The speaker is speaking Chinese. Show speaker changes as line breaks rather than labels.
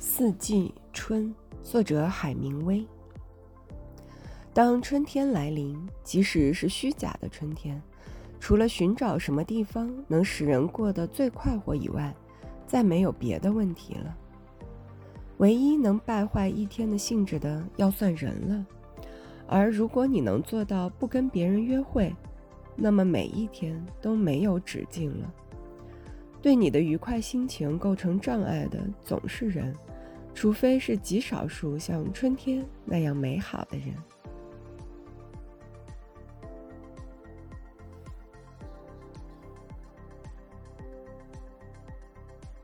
四季春，作者海明威。当春天来临，即使是虚假的春天，除了寻找什么地方能使人过得最快活以外，再没有别的问题了。唯一能败坏一天的性质的，要算人了。而如果你能做到不跟别人约会，那么每一天都没有止境了。对你的愉快心情构成障碍的，总是人。除非是极少数像春天那样美好的人。